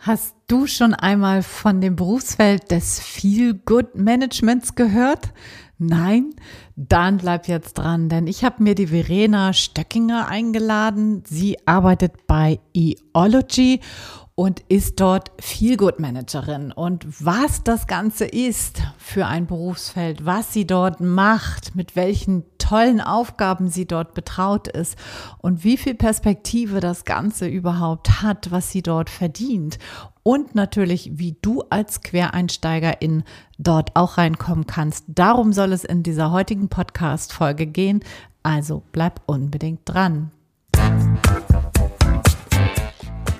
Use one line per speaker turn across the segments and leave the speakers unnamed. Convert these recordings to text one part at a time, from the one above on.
Hast du schon einmal von dem Berufsfeld des Feel Good Managements gehört? Nein? Dann bleib jetzt dran, denn ich habe mir die Verena Stöckinger eingeladen. Sie arbeitet bei Eology und ist dort Feelgood Managerin. Und was das Ganze ist für ein Berufsfeld, was sie dort macht, mit welchen tollen Aufgaben sie dort betraut ist und wie viel Perspektive das Ganze überhaupt hat, was sie dort verdient und natürlich, wie du als Quereinsteigerin dort auch reinkommen kannst. Darum soll es in dieser heutigen Podcast-Folge gehen. Also bleib unbedingt dran.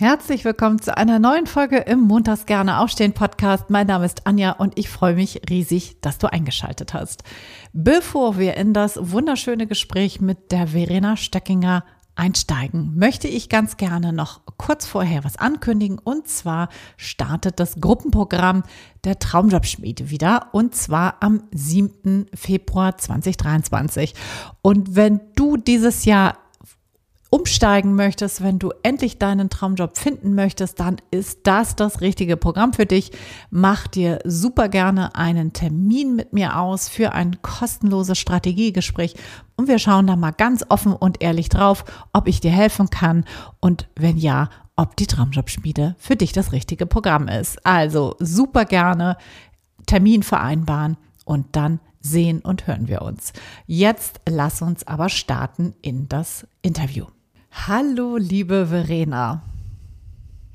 Herzlich willkommen zu einer neuen Folge im Montags gerne aufstehen Podcast. Mein Name ist Anja und ich freue mich riesig, dass du eingeschaltet hast. Bevor wir in das wunderschöne Gespräch mit der Verena Stöckinger einsteigen, möchte ich ganz gerne noch kurz vorher was ankündigen. Und zwar startet das Gruppenprogramm der Traumjobschmiede wieder und zwar am 7. Februar 2023. Und wenn du dieses Jahr umsteigen möchtest, wenn du endlich deinen Traumjob finden möchtest, dann ist das das richtige Programm für dich. Mach dir super gerne einen Termin mit mir aus für ein kostenloses Strategiegespräch und wir schauen da mal ganz offen und ehrlich drauf, ob ich dir helfen kann und wenn ja, ob die Traumjobschmiede für dich das richtige Programm ist. Also super gerne Termin vereinbaren und dann sehen und hören wir uns. Jetzt lass uns aber starten in das Interview. Hallo, liebe Verena.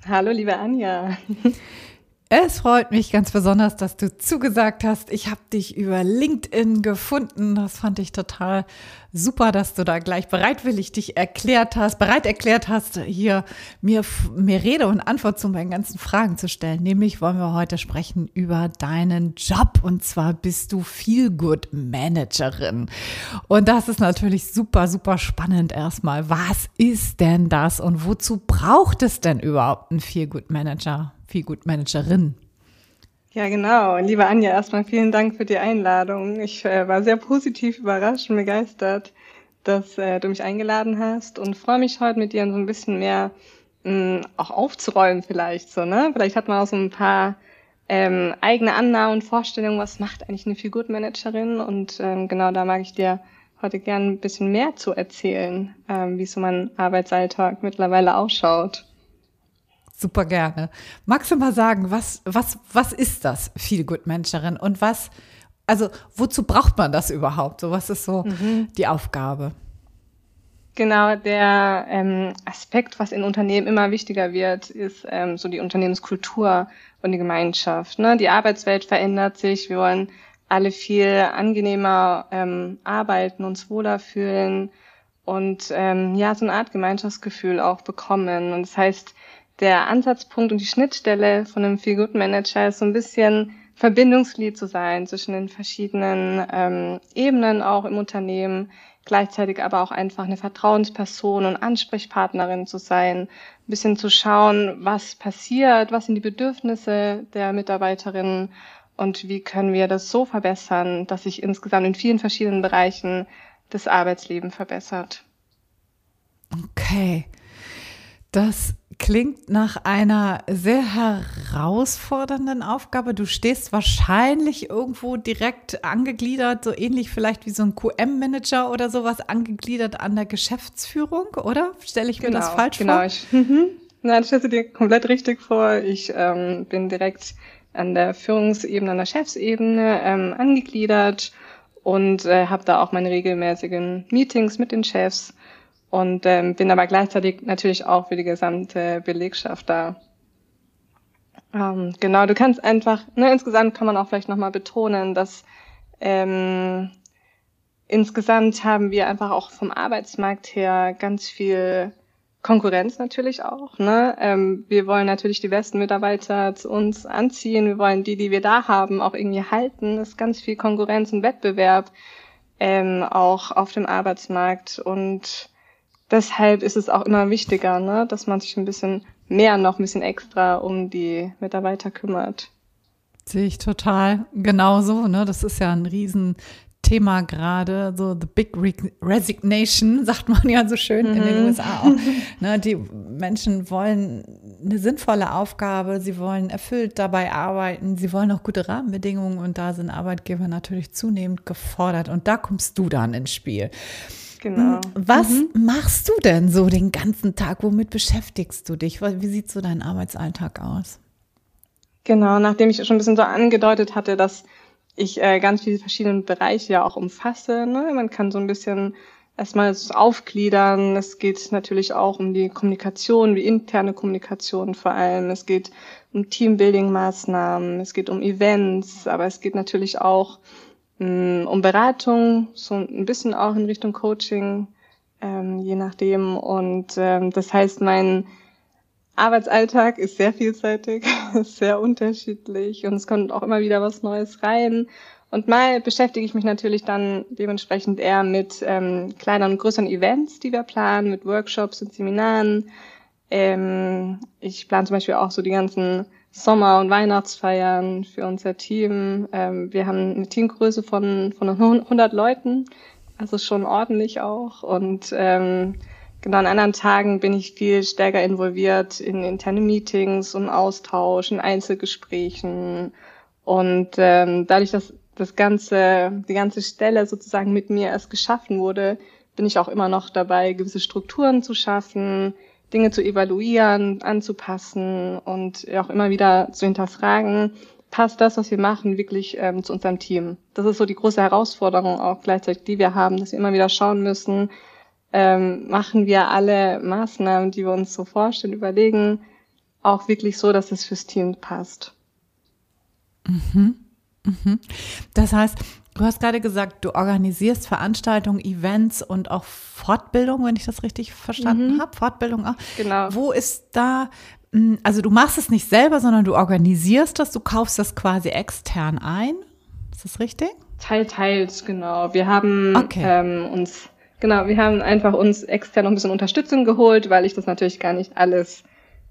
Hallo, liebe Anja.
Es freut mich ganz besonders, dass du zugesagt hast. Ich habe dich über LinkedIn gefunden. Das fand ich total super, dass du da gleich bereitwillig dich erklärt hast, bereit erklärt hast, hier mir, mir Rede und Antwort zu meinen ganzen Fragen zu stellen. Nämlich wollen wir heute sprechen über deinen Job. Und zwar bist du Feelgood Managerin. Und das ist natürlich super, super spannend erstmal. Was ist denn das und wozu braucht es denn überhaupt einen Feelgood Manager? Feelgood-Managerin.
Ja, genau. Liebe Anja, erstmal vielen Dank für die Einladung. Ich äh, war sehr positiv überrascht und begeistert, dass äh, du mich eingeladen hast und freue mich heute mit dir so ein bisschen mehr mh, auch aufzuräumen vielleicht so, ne? Vielleicht hat man auch so ein paar ähm, eigene Annahmen und Vorstellungen, was macht eigentlich eine Figurmanagerin und ähm, genau da mag ich dir heute gerne ein bisschen mehr zu erzählen, ähm, wie so mein Arbeitsalltag mittlerweile ausschaut.
Super gerne. Magst du mal sagen, was, was, was ist das Feel Good Managerin und was, also wozu braucht man das überhaupt? So, was ist so mhm. die Aufgabe?
Genau, der ähm, Aspekt, was in Unternehmen immer wichtiger wird, ist ähm, so die Unternehmenskultur und die Gemeinschaft. Ne? Die Arbeitswelt verändert sich. Wir wollen alle viel angenehmer ähm, arbeiten, uns wohler fühlen und ähm, ja, so eine Art Gemeinschaftsgefühl auch bekommen. Und das heißt, der Ansatzpunkt und die Schnittstelle von einem Feel Good Manager ist so ein bisschen Verbindungsglied zu sein zwischen den verschiedenen ähm, Ebenen auch im Unternehmen, gleichzeitig aber auch einfach eine Vertrauensperson und Ansprechpartnerin zu sein, ein bisschen zu schauen, was passiert, was sind die Bedürfnisse der Mitarbeiterinnen und wie können wir das so verbessern, dass sich insgesamt in vielen verschiedenen Bereichen das Arbeitsleben verbessert.
Okay. Das klingt nach einer sehr herausfordernden Aufgabe. Du stehst wahrscheinlich irgendwo direkt angegliedert, so ähnlich vielleicht wie so ein QM-Manager oder sowas, angegliedert an der Geschäftsführung, oder? Stelle ich mir das
genau,
falsch
genau.
vor?
Ich, mhm. Nein, stellst du dir komplett richtig vor. Ich ähm, bin direkt an der Führungsebene, an der Chefsebene ähm, angegliedert und äh, habe da auch meine regelmäßigen Meetings mit den Chefs und ähm, bin aber gleichzeitig natürlich auch für die gesamte Belegschaft da. Ähm, genau, du kannst einfach, ne, insgesamt kann man auch vielleicht nochmal betonen, dass ähm, insgesamt haben wir einfach auch vom Arbeitsmarkt her ganz viel Konkurrenz natürlich auch. Ne? Ähm, wir wollen natürlich die besten Mitarbeiter zu uns anziehen. Wir wollen die, die wir da haben, auch irgendwie halten. Es ist ganz viel Konkurrenz und Wettbewerb ähm, auch auf dem Arbeitsmarkt. Und deshalb ist es auch immer wichtiger, ne? dass man sich ein bisschen mehr, noch ein bisschen extra um die Mitarbeiter kümmert.
Sehe ich total genauso. Ne? Das ist ja ein riesen Thema gerade, so the big resignation, sagt man ja so schön mhm. in den mhm. USA auch. Ne, die Menschen wollen eine sinnvolle Aufgabe, sie wollen erfüllt dabei arbeiten, sie wollen auch gute Rahmenbedingungen und da sind Arbeitgeber natürlich zunehmend gefordert und da kommst du dann ins Spiel. Genau. Hm, was mhm. machst du denn so den ganzen Tag? Womit beschäftigst du dich? Wie sieht so dein Arbeitsalltag aus?
Genau, nachdem ich schon ein bisschen so angedeutet hatte, dass ich äh, ganz viele verschiedene Bereiche ja auch umfasse. Ne? Man kann so ein bisschen erstmal aufgliedern. Es geht natürlich auch um die Kommunikation, wie interne Kommunikation vor allem. Es geht um Teambuilding-Maßnahmen, es geht um Events, aber es geht natürlich auch um Beratung, so ein bisschen auch in Richtung Coaching, ähm, je nachdem. Und ähm, das heißt, mein Arbeitsalltag ist sehr vielseitig, sehr unterschiedlich und es kommt auch immer wieder was Neues rein. Und mal beschäftige ich mich natürlich dann dementsprechend eher mit ähm, kleineren und größeren Events, die wir planen, mit Workshops und Seminaren. Ähm, ich plane zum Beispiel auch so die ganzen Sommer- und Weihnachtsfeiern für unser Team. Ähm, wir haben eine Teamgröße von, von 100 Leuten, also schon ordentlich auch. Und ähm, Genau, an anderen Tagen bin ich viel stärker involviert in interne Meetings und Austausch, in Einzelgesprächen. Und ähm, dadurch, dass das ganze, die ganze Stelle sozusagen mit mir erst geschaffen wurde, bin ich auch immer noch dabei, gewisse Strukturen zu schaffen, Dinge zu evaluieren, anzupassen und auch immer wieder zu hinterfragen, passt das, was wir machen, wirklich ähm, zu unserem Team? Das ist so die große Herausforderung auch gleichzeitig, die wir haben, dass wir immer wieder schauen müssen, ähm, machen wir alle Maßnahmen, die wir uns so vorstellen, überlegen, auch wirklich so, dass es fürs Team passt.
Mhm. Mhm. Das heißt, du hast gerade gesagt, du organisierst Veranstaltungen, Events und auch Fortbildung, wenn ich das richtig verstanden mhm. habe. Fortbildung auch. Genau. Wo ist da, hm, also du machst es nicht selber, sondern du organisierst das, du kaufst das quasi extern ein. Ist das richtig?
Teil, teils, genau. Wir haben okay. ähm, uns Genau, wir haben einfach uns extern noch ein bisschen Unterstützung geholt, weil ich das natürlich gar nicht alles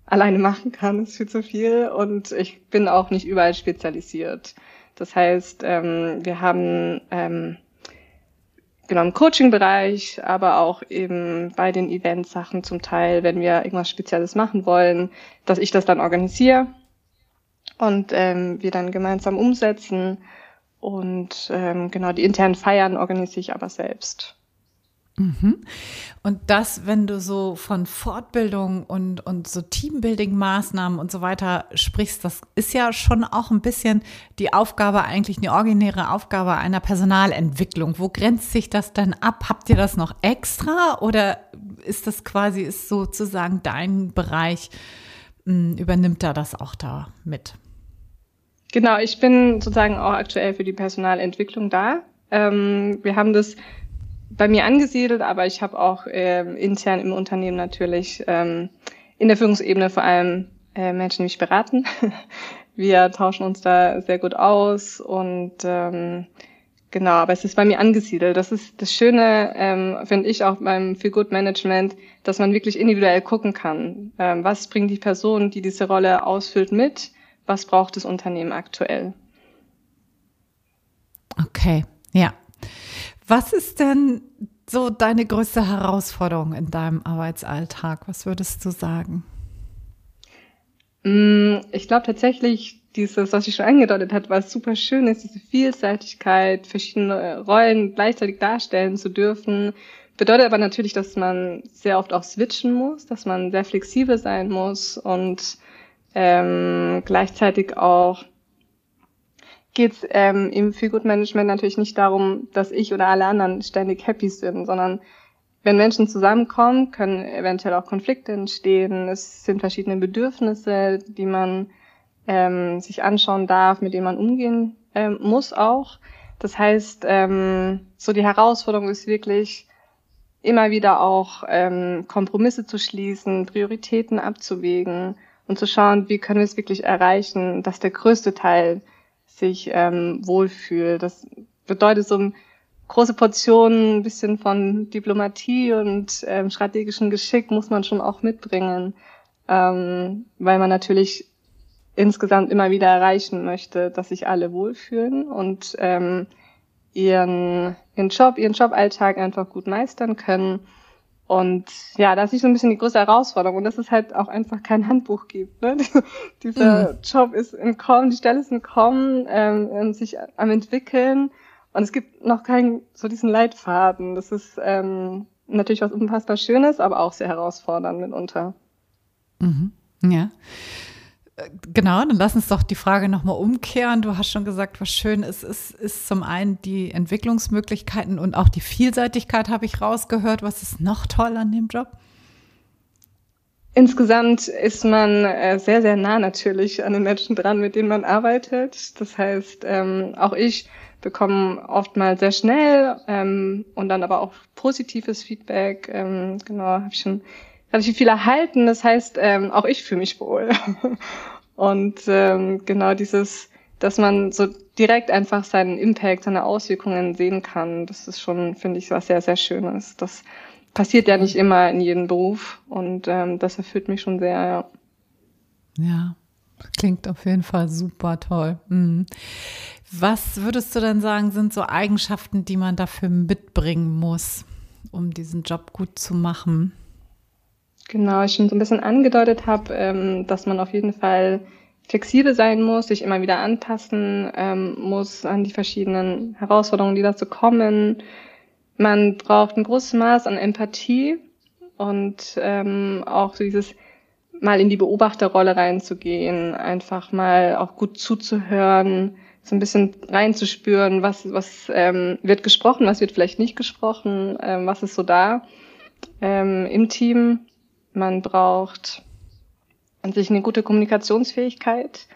alleine machen kann. Ist viel zu viel und ich bin auch nicht überall spezialisiert. Das heißt, ähm, wir haben ähm, genau im Coaching-Bereich, aber auch eben bei den Event-Sachen zum Teil, wenn wir irgendwas Spezielles machen wollen, dass ich das dann organisiere und ähm, wir dann gemeinsam umsetzen. Und ähm, genau die internen Feiern organisiere ich aber selbst.
Mhm. Und das, wenn du so von Fortbildung und, und so Teambuilding-Maßnahmen und so weiter sprichst, das ist ja schon auch ein bisschen die Aufgabe, eigentlich eine originäre Aufgabe einer Personalentwicklung. Wo grenzt sich das denn ab? Habt ihr das noch extra oder ist das quasi, ist sozusagen dein Bereich, hm, übernimmt er das auch da mit?
Genau, ich bin sozusagen auch aktuell für die Personalentwicklung da. Ähm, wir haben das bei mir angesiedelt, aber ich habe auch äh, intern im Unternehmen natürlich ähm, in der Führungsebene vor allem äh, Menschen, die mich beraten. Wir tauschen uns da sehr gut aus und ähm, genau, aber es ist bei mir angesiedelt. Das ist das Schöne, ähm, finde ich auch beim Feel Good Management, dass man wirklich individuell gucken kann. Ähm, was bringt die Person, die diese Rolle ausfüllt, mit? Was braucht das Unternehmen aktuell?
Okay, ja. Was ist denn so deine größte Herausforderung in deinem Arbeitsalltag? Was würdest du sagen?
Mm, ich glaube tatsächlich, dieses, was ich schon angedeutet hat, was super schön ist, diese Vielseitigkeit, verschiedene Rollen gleichzeitig darstellen zu dürfen, bedeutet aber natürlich, dass man sehr oft auch switchen muss, dass man sehr flexibel sein muss und ähm, gleichzeitig auch geht es ähm, im Feelgood-Management natürlich nicht darum, dass ich oder alle anderen ständig happy sind, sondern wenn Menschen zusammenkommen, können eventuell auch Konflikte entstehen. Es sind verschiedene Bedürfnisse, die man ähm, sich anschauen darf, mit denen man umgehen ähm, muss auch. Das heißt, ähm, so die Herausforderung ist wirklich, immer wieder auch ähm, Kompromisse zu schließen, Prioritäten abzuwägen und zu schauen, wie können wir es wirklich erreichen, dass der größte Teil sich ähm, wohlfühlt. Das bedeutet so eine große Portion, ein bisschen von Diplomatie und ähm, strategischen Geschick muss man schon auch mitbringen, ähm, weil man natürlich insgesamt immer wieder erreichen möchte, dass sich alle wohlfühlen und ähm, ihren, ihren Job, ihren Joballtag einfach gut meistern können. Und ja, das ist so ein bisschen die größte Herausforderung und dass es halt auch einfach kein Handbuch gibt. Ne? Dieser mhm. Job ist im Kommen, die Stelle ist im Kommen, ähm, sich am entwickeln und es gibt noch keinen so diesen Leitfaden. Das ist ähm, natürlich was unfassbar Schönes, aber auch sehr herausfordernd mitunter.
Mhm. Ja. Genau, dann lass uns doch die Frage nochmal umkehren. Du hast schon gesagt, was schön ist, ist, ist zum einen die Entwicklungsmöglichkeiten und auch die Vielseitigkeit, habe ich rausgehört. Was ist noch toll an dem Job?
Insgesamt ist man äh, sehr, sehr nah natürlich an den Menschen dran, mit denen man arbeitet. Das heißt, ähm, auch ich bekomme oftmals sehr schnell ähm, und dann aber auch positives Feedback. Ähm, genau, habe ich schon relativ viel erhalten. Das heißt, ähm, auch ich fühle mich wohl. Und ähm, genau dieses, dass man so direkt einfach seinen Impact, seine Auswirkungen sehen kann, das ist schon, finde ich, was sehr, sehr Schönes. Das passiert ja nicht immer in jedem Beruf und ähm, das erfüllt mich schon sehr, ja.
Ja, klingt auf jeden Fall super toll. Mhm. Was würdest du denn sagen, sind so Eigenschaften, die man dafür mitbringen muss, um diesen Job gut zu machen?
Genau, ich schon so ein bisschen angedeutet habe, ähm, dass man auf jeden Fall flexibel sein muss, sich immer wieder anpassen ähm, muss an die verschiedenen Herausforderungen, die dazu kommen. Man braucht ein großes Maß an Empathie und ähm, auch so dieses mal in die Beobachterrolle reinzugehen, einfach mal auch gut zuzuhören, so ein bisschen reinzuspüren, was, was ähm, wird gesprochen, was wird vielleicht nicht gesprochen, ähm, was ist so da ähm, im Team man braucht an sich eine gute Kommunikationsfähigkeit.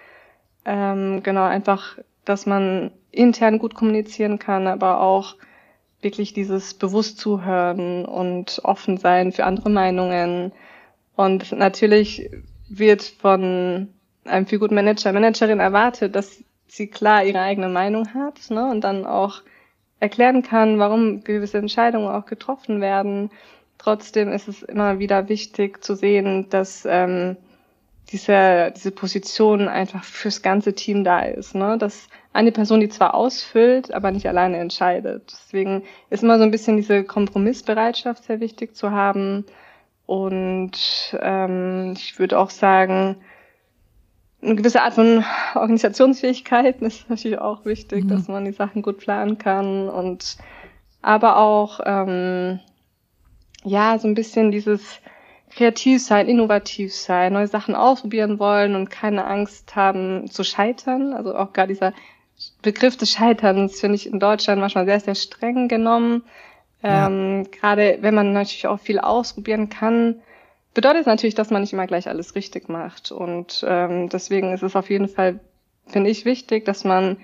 Ähm, genau, einfach, dass man intern gut kommunizieren kann, aber auch wirklich dieses bewusst zuhören und offen sein für andere Meinungen. Und natürlich wird von einem viel guten Manager, Managerin erwartet, dass sie klar ihre eigene Meinung hat ne, und dann auch erklären kann, warum gewisse Entscheidungen auch getroffen werden Trotzdem ist es immer wieder wichtig zu sehen, dass ähm, diese, diese Position einfach fürs ganze Team da ist. Ne? Dass eine Person die zwar ausfüllt, aber nicht alleine entscheidet. Deswegen ist immer so ein bisschen diese Kompromissbereitschaft sehr wichtig zu haben. Und ähm, ich würde auch sagen, eine gewisse Art von Organisationsfähigkeit ist natürlich auch wichtig, mhm. dass man die Sachen gut planen kann und aber auch ähm, ja, so ein bisschen dieses kreativ sein, innovativ sein, neue Sachen ausprobieren wollen und keine Angst haben zu scheitern. Also auch gar dieser Begriff des Scheiterns finde ich in Deutschland manchmal sehr, sehr streng genommen. Ja. Ähm, Gerade wenn man natürlich auch viel ausprobieren kann, bedeutet es natürlich, dass man nicht immer gleich alles richtig macht. Und ähm, deswegen ist es auf jeden Fall, finde ich, wichtig, dass man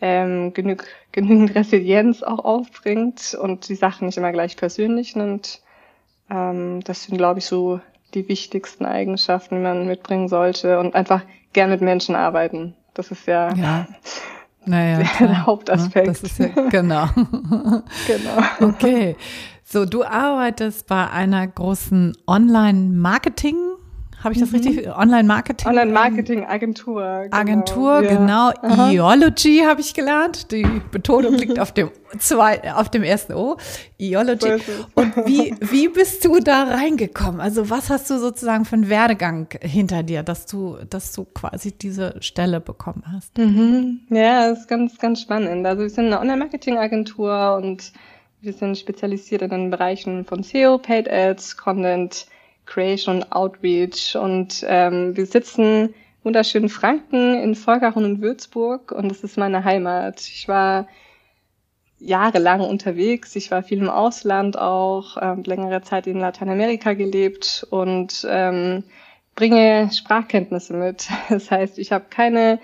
ähm, genug, genügend Resilienz auch aufbringt und die Sachen nicht immer gleich persönlich nimmt. Ähm, das sind, glaube ich, so die wichtigsten Eigenschaften, die man mitbringen sollte und einfach gern mit Menschen arbeiten. Das ist ja,
ja. Naja,
der ne? Hauptaspekt.
Das ist ja, genau.
genau.
Okay. So, du arbeitest bei einer großen Online-Marketing- habe ich das mhm. richtig? Online-Marketing?
Online-Marketing-Agentur.
Genau. Agentur, ja. genau. Aha. Eology habe ich gelernt. Die Betonung liegt auf dem zwei, auf dem ersten O. Eology. Und wie, wie bist du da reingekommen? Also was hast du sozusagen für einen Werdegang hinter dir, dass du, dass du quasi diese Stelle bekommen hast?
Mhm. Ja, das ist ganz, ganz spannend. Also wir sind eine Online-Marketing-Agentur und wir sind spezialisiert in den Bereichen von SEO, Paid Ads, Content, Creation Outreach. Und ähm, wir sitzen wunderschönen Franken in Volkachon und Würzburg und das ist meine Heimat. Ich war jahrelang unterwegs. Ich war viel im Ausland auch, ähm, längere Zeit in Lateinamerika gelebt und ähm, bringe Sprachkenntnisse mit. Das heißt, ich habe keine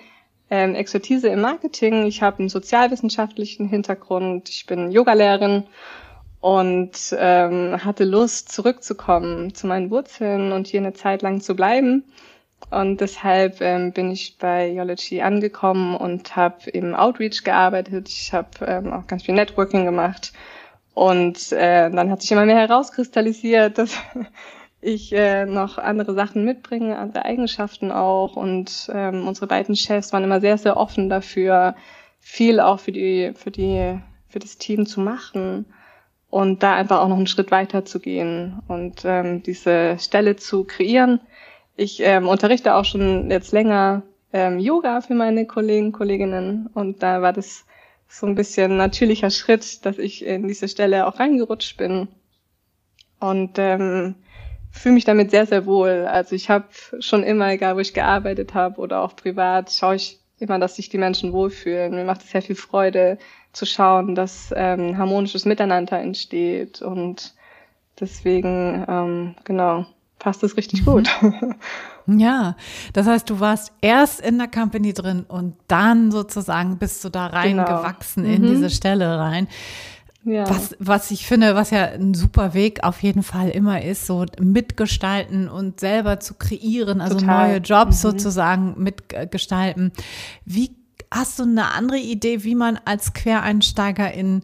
ähm, Expertise im Marketing, ich habe einen sozialwissenschaftlichen Hintergrund, ich bin Yogalehrerin und ähm, hatte Lust, zurückzukommen zu meinen Wurzeln und hier eine Zeit lang zu bleiben. Und deshalb ähm, bin ich bei Yology angekommen und habe im Outreach gearbeitet. Ich habe ähm, auch ganz viel Networking gemacht. Und äh, dann hat sich immer mehr herauskristallisiert, dass ich äh, noch andere Sachen mitbringe, andere Eigenschaften auch. Und ähm, unsere beiden Chefs waren immer sehr, sehr offen dafür, viel auch für die, für die, für das Team zu machen und da einfach auch noch einen Schritt weiter zu gehen und ähm, diese Stelle zu kreieren ich ähm, unterrichte auch schon jetzt länger ähm, Yoga für meine Kollegen, Kolleginnen und da war das so ein bisschen natürlicher Schritt, dass ich in diese Stelle auch reingerutscht bin und ähm, fühle mich damit sehr, sehr wohl. Also ich habe schon immer, egal wo ich gearbeitet habe oder auch privat, schaue ich immer, dass sich die Menschen wohlfühlen. Mir macht es sehr viel Freude zu schauen, dass ähm, harmonisches Miteinander entsteht und deswegen, ähm, genau, passt es richtig mhm. gut.
Ja, das heißt, du warst erst in der Company drin und dann sozusagen bist du da reingewachsen genau. in mhm. diese Stelle rein. Ja. Was, was ich finde, was ja ein super Weg auf jeden Fall immer ist, so mitgestalten und selber zu kreieren, also Total. neue Jobs mhm. sozusagen mitgestalten. Wie hast du eine andere Idee, wie man als Quereinsteiger in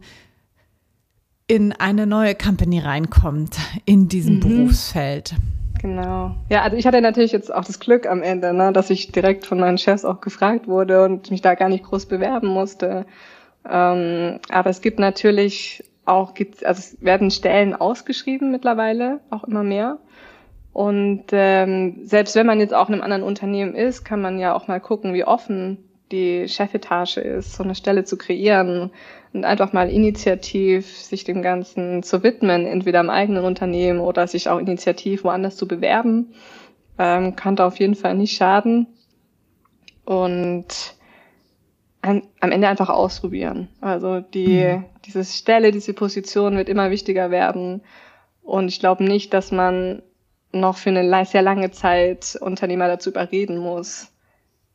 in eine neue Company reinkommt, in diesem mhm. Berufsfeld?
Genau. Ja, also ich hatte natürlich jetzt auch das Glück am Ende, ne, dass ich direkt von meinen Chefs auch gefragt wurde und mich da gar nicht groß bewerben musste. Ähm, aber es gibt natürlich auch, gibt, also es werden Stellen ausgeschrieben mittlerweile, auch immer mehr. Und ähm, selbst wenn man jetzt auch in einem anderen Unternehmen ist, kann man ja auch mal gucken, wie offen die Chefetage ist, so eine Stelle zu kreieren und einfach mal initiativ sich dem Ganzen zu widmen, entweder im eigenen Unternehmen oder sich auch initiativ woanders zu bewerben, ähm, kann da auf jeden Fall nicht schaden. Und am Ende einfach ausprobieren. Also die, mhm. diese Stelle, diese Position wird immer wichtiger werden. Und ich glaube nicht, dass man noch für eine sehr lange Zeit Unternehmer dazu überreden muss,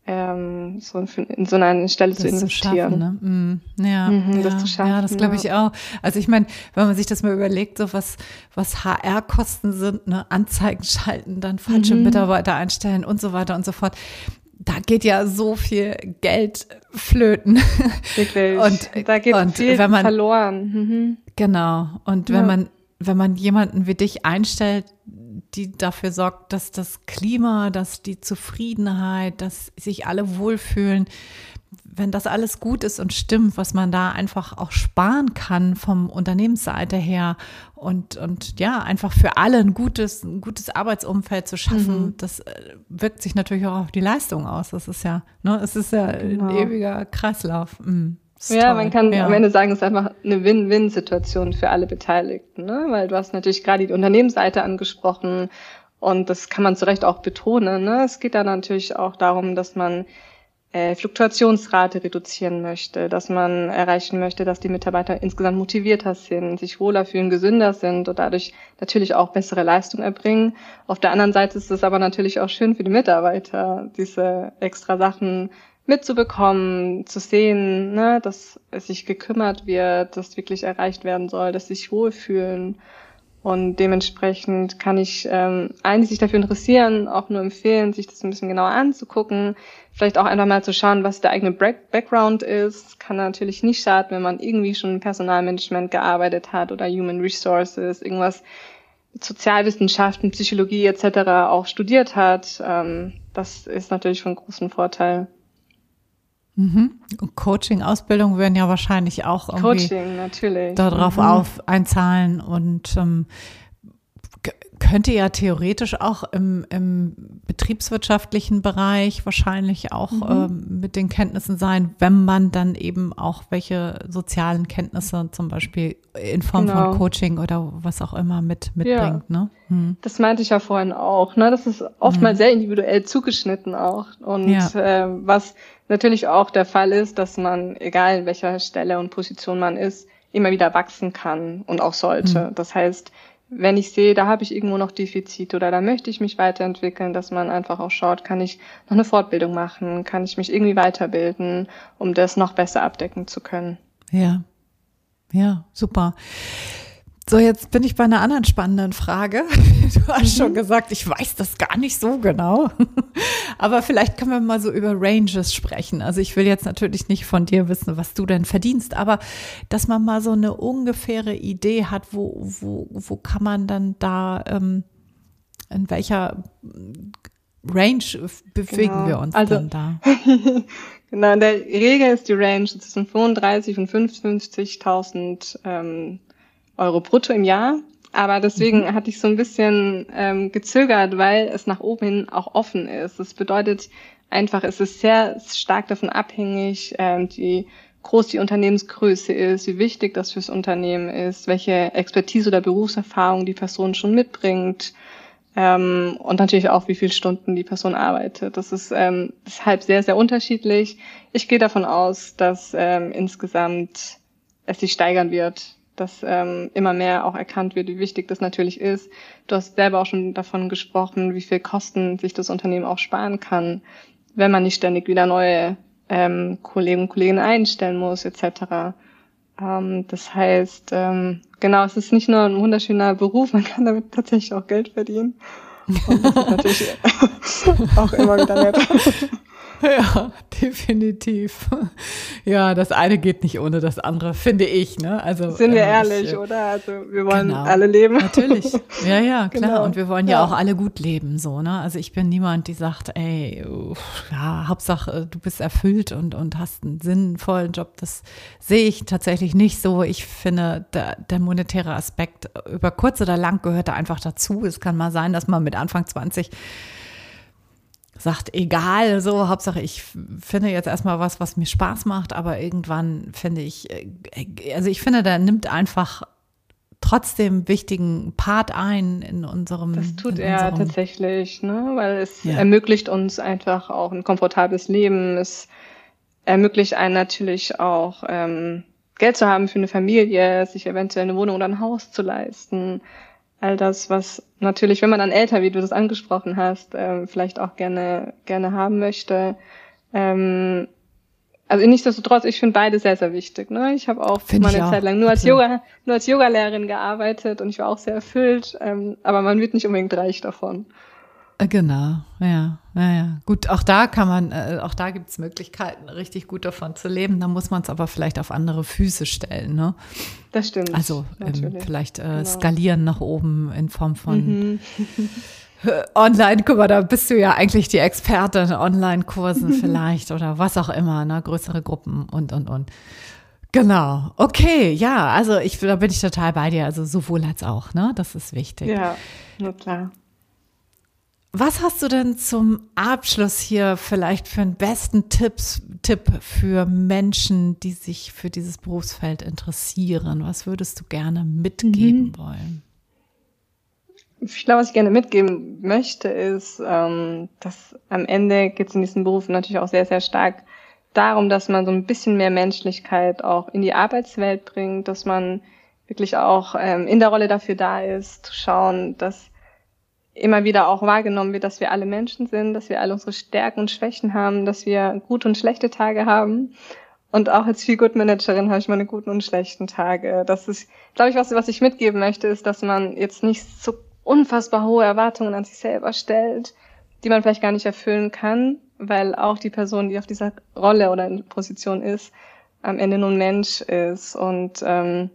ähm, so in so eine Stelle das zu investieren. Zu schaffen,
ne? mm, ja, mhm, ja, das zu schaffen, ja, das glaube ich auch. Also ich meine, wenn man sich das mal überlegt, so was, was HR-Kosten sind, ne, Anzeigen schalten, dann falsche mhm. Mitarbeiter einstellen und so weiter und so fort. Da geht ja so viel Geld flöten.
Wirklich. und da geht und viel wenn man, verloren. Mhm.
Genau. Und wenn ja. man, wenn man jemanden wie dich einstellt, die dafür sorgt, dass das Klima, dass die Zufriedenheit, dass sich alle wohlfühlen, wenn das alles gut ist und stimmt, was man da einfach auch sparen kann vom Unternehmensseite her und, und ja, einfach für alle ein gutes, ein gutes Arbeitsumfeld zu schaffen, mhm. das äh, wirkt sich natürlich auch auf die Leistung aus. Das ist ja, ne, es ist ja genau. ein ewiger Kreislauf. Mhm.
Ja, toll. man kann ja. am Ende sagen, es ist einfach eine Win-Win-Situation für alle Beteiligten, ne? weil du hast natürlich gerade die Unternehmensseite angesprochen und das kann man zu Recht auch betonen. Ne? Es geht da natürlich auch darum, dass man äh, Fluktuationsrate reduzieren möchte, dass man erreichen möchte, dass die Mitarbeiter insgesamt motivierter sind, sich wohler fühlen, gesünder sind und dadurch natürlich auch bessere Leistung erbringen. Auf der anderen Seite ist es aber natürlich auch schön für die Mitarbeiter, diese extra Sachen mitzubekommen, zu sehen, ne, dass es sich gekümmert wird, dass wirklich erreicht werden soll, dass sie sich wohlfühlen. Und dementsprechend kann ich ähm, eigentlich sich dafür interessieren, auch nur empfehlen, sich das ein bisschen genauer anzugucken. Vielleicht auch einfach mal zu schauen, was der eigene Background ist. Kann natürlich nicht schaden, wenn man irgendwie schon im Personalmanagement gearbeitet hat oder Human Resources, irgendwas mit Sozialwissenschaften, Psychologie etc. auch studiert hat. Ähm, das ist natürlich von großem Vorteil.
Mhm. Coaching, Ausbildung werden ja wahrscheinlich auch irgendwie
Coaching, natürlich. darauf
mhm. auf einzahlen und ähm, könnte ja theoretisch auch im, im betriebswirtschaftlichen Bereich wahrscheinlich auch mhm. ähm, mit den Kenntnissen sein, wenn man dann eben auch welche sozialen Kenntnisse zum Beispiel in Form genau. von Coaching oder was auch immer mit mitbringt. Ja. Ne?
Hm. Das meinte ich ja vorhin auch. Ne? Das ist oftmals mhm. sehr individuell zugeschnitten auch. Und ja. äh, was natürlich auch der Fall ist, dass man, egal in welcher Stelle und Position man ist, immer wieder wachsen kann und auch sollte. Mhm. Das heißt, wenn ich sehe, da habe ich irgendwo noch Defizite oder da möchte ich mich weiterentwickeln, dass man einfach auch schaut, kann ich noch eine Fortbildung machen, kann ich mich irgendwie weiterbilden, um das noch besser abdecken zu können.
Ja, ja, super. So, jetzt bin ich bei einer anderen spannenden Frage. Du hast mhm. schon gesagt, ich weiß das gar nicht so genau. Aber vielleicht können wir mal so über Ranges sprechen. Also ich will jetzt natürlich nicht von dir wissen, was du denn verdienst, aber dass man mal so eine ungefähre Idee hat, wo, wo, wo kann man dann da, ähm, in welcher Range bewegen genau. wir uns also, dann da?
genau, in der Regel ist die Range zwischen 35 und 55.000 ähm, Euro brutto im Jahr. Aber deswegen mhm. hatte ich so ein bisschen ähm, gezögert, weil es nach oben hin auch offen ist. Das bedeutet einfach, es ist sehr stark davon abhängig, ähm, die groß die Unternehmensgröße ist, wie wichtig das fürs Unternehmen ist, welche Expertise oder Berufserfahrung die Person schon mitbringt ähm, und natürlich auch, wie viele Stunden die Person arbeitet. Das ist ähm, deshalb sehr, sehr unterschiedlich. Ich gehe davon aus, dass ähm, insgesamt es sich steigern wird dass ähm, immer mehr auch erkannt wird, wie wichtig das natürlich ist. Du hast selber auch schon davon gesprochen, wie viel Kosten sich das Unternehmen auch sparen kann, wenn man nicht ständig wieder neue ähm, Kollegen und Kolleginnen einstellen muss, etc. Ähm, das heißt, ähm, genau, es ist nicht nur ein wunderschöner Beruf, man kann damit tatsächlich auch Geld verdienen. Und das ist natürlich auch immer wieder nett.
Ja, definitiv. Ja, das eine geht nicht ohne das andere, finde ich. Ne? Also
sind wir äh, ehrlich, ich, oder? Also wir wollen genau, alle leben.
Natürlich. Ja, ja, klar. Genau. Und wir wollen ja, ja, auch alle gut leben, so. Ne? Also ich bin niemand, die sagt, ey, ja, Hauptsache du bist erfüllt und und hast einen sinnvollen Job. Das sehe ich tatsächlich nicht so. Ich finde, der, der monetäre Aspekt über kurz oder lang gehört da einfach dazu. Es kann mal sein, dass man mit Anfang 20 sagt, egal, so, Hauptsache ich finde jetzt erstmal was, was mir Spaß macht, aber irgendwann finde ich, äh, also ich finde, da nimmt einfach trotzdem wichtigen Part ein in unserem.
Das tut er unserem, tatsächlich, ne? weil es ja. ermöglicht uns einfach auch ein komfortables Leben. Es ermöglicht einen natürlich auch ähm, Geld zu haben für eine Familie, sich eventuell eine Wohnung oder ein Haus zu leisten all das, was natürlich, wenn man dann älter, wie du das angesprochen hast, ähm, vielleicht auch gerne gerne haben möchte. Ähm, also nichtsdestotrotz, ich finde beide sehr, sehr wichtig. Ne? Ich habe auch find mal eine Zeit lang nur als Yoga, nur als Yogalehrerin gearbeitet und ich war auch sehr erfüllt, ähm, aber man wird nicht unbedingt reich davon.
Äh, genau, ja, ja, ja. Gut, auch da kann man, äh, auch da gibt es Möglichkeiten, richtig gut davon zu leben. Da muss man es aber vielleicht auf andere Füße stellen, ne?
Das stimmt.
Also ähm, vielleicht äh, genau. skalieren nach oben in Form von mhm. Online, guck mal, da bist du ja eigentlich die Expertin, Online-Kursen vielleicht oder was auch immer, ne? Größere Gruppen und und und. Genau, okay, ja, also ich, da bin ich total bei dir, also sowohl als auch, ne? Das ist wichtig.
Ja, na klar.
Was hast du denn zum Abschluss hier vielleicht für einen besten Tipps, Tipp für Menschen, die sich für dieses Berufsfeld interessieren? Was würdest du gerne mitgeben mhm. wollen?
Ich glaube, was ich gerne mitgeben möchte, ist, ähm, dass am Ende geht es in diesem Beruf natürlich auch sehr, sehr stark darum, dass man so ein bisschen mehr Menschlichkeit auch in die Arbeitswelt bringt, dass man wirklich auch ähm, in der Rolle dafür da ist, zu schauen, dass immer wieder auch wahrgenommen wird, dass wir alle Menschen sind, dass wir alle unsere Stärken und Schwächen haben, dass wir gute und schlechte Tage haben. Und auch als Feel Good Managerin habe ich meine guten und schlechten Tage. Das ist, glaube ich, was, was ich mitgeben möchte, ist, dass man jetzt nicht so unfassbar hohe Erwartungen an sich selber stellt, die man vielleicht gar nicht erfüllen kann, weil auch die Person, die auf dieser Rolle oder Position ist, am Ende nur Mensch ist. Und ähm,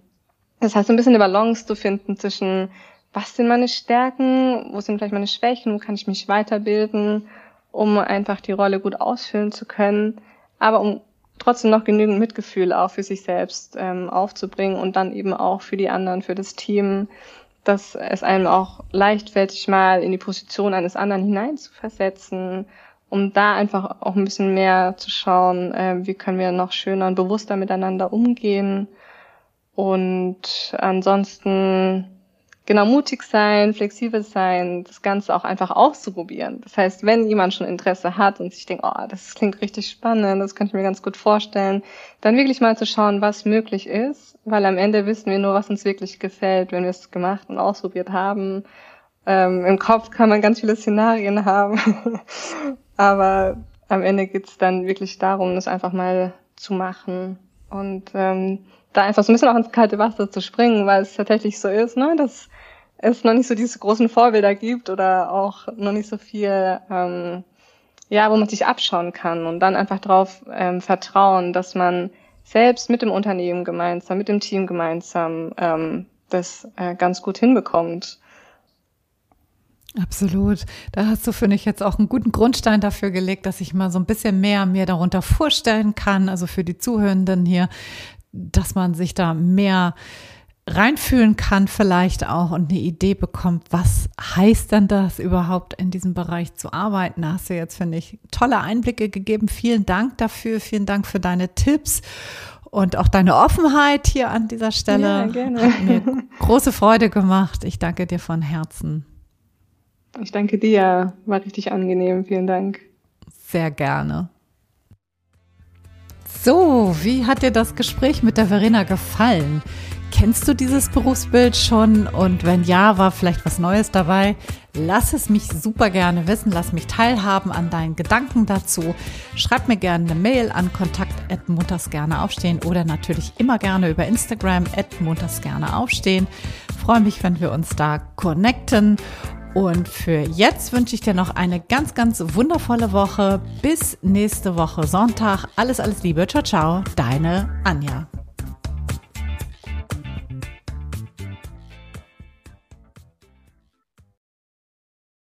das heißt, ein bisschen eine Balance zu finden zwischen was sind meine Stärken, wo sind vielleicht meine Schwächen, wo kann ich mich weiterbilden, um einfach die Rolle gut ausfüllen zu können, aber um trotzdem noch genügend Mitgefühl auch für sich selbst ähm, aufzubringen und dann eben auch für die anderen, für das Team, dass es einem auch leicht fällt, sich mal in die Position eines anderen hineinzuversetzen, um da einfach auch ein bisschen mehr zu schauen, äh, wie können wir noch schöner und bewusster miteinander umgehen. Und ansonsten genau mutig sein, flexibel sein, das Ganze auch einfach auszuprobieren. Das heißt, wenn jemand schon Interesse hat und sich denkt, oh, das klingt richtig spannend, das könnte ich mir ganz gut vorstellen, dann wirklich mal zu schauen, was möglich ist, weil am Ende wissen wir nur, was uns wirklich gefällt, wenn wir es gemacht und ausprobiert haben. Ähm, Im Kopf kann man ganz viele Szenarien haben, aber am Ende geht's dann wirklich darum, das einfach mal zu machen. Und ähm, da einfach so ein bisschen auch ins kalte Wasser zu springen, weil es tatsächlich so ist, ne, dass es noch nicht so diese großen Vorbilder gibt oder auch noch nicht so viel, ähm, ja, wo man sich abschauen kann und dann einfach darauf ähm, vertrauen, dass man selbst mit dem Unternehmen gemeinsam, mit dem Team gemeinsam ähm, das äh, ganz gut hinbekommt.
Absolut. Da hast du, finde ich, jetzt auch einen guten Grundstein dafür gelegt, dass ich mal so ein bisschen mehr mir darunter vorstellen kann, also für die Zuhörenden hier, dass man sich da mehr reinfühlen kann vielleicht auch und eine Idee bekommt, was heißt denn das überhaupt in diesem Bereich zu arbeiten. Da hast du jetzt, finde ich, tolle Einblicke gegeben. Vielen Dank dafür. Vielen Dank für deine Tipps und auch deine Offenheit hier an dieser Stelle. Ja, gerne. Hat mir große Freude gemacht. Ich danke dir von Herzen.
Ich danke dir. War richtig angenehm. Vielen Dank.
Sehr gerne. So, wie hat dir das Gespräch mit der Verena gefallen? Kennst du dieses Berufsbild schon? Und wenn ja, war vielleicht was Neues dabei? Lass es mich super gerne wissen. Lass mich teilhaben an deinen Gedanken dazu. Schreib mir gerne eine Mail an kontakt gerne aufstehen oder natürlich immer gerne über Instagram gerne aufstehen. Freue mich, wenn wir uns da connecten. Und für jetzt wünsche ich dir noch eine ganz, ganz wundervolle Woche. Bis nächste Woche Sonntag. Alles, alles Liebe. Ciao, ciao. Deine Anja.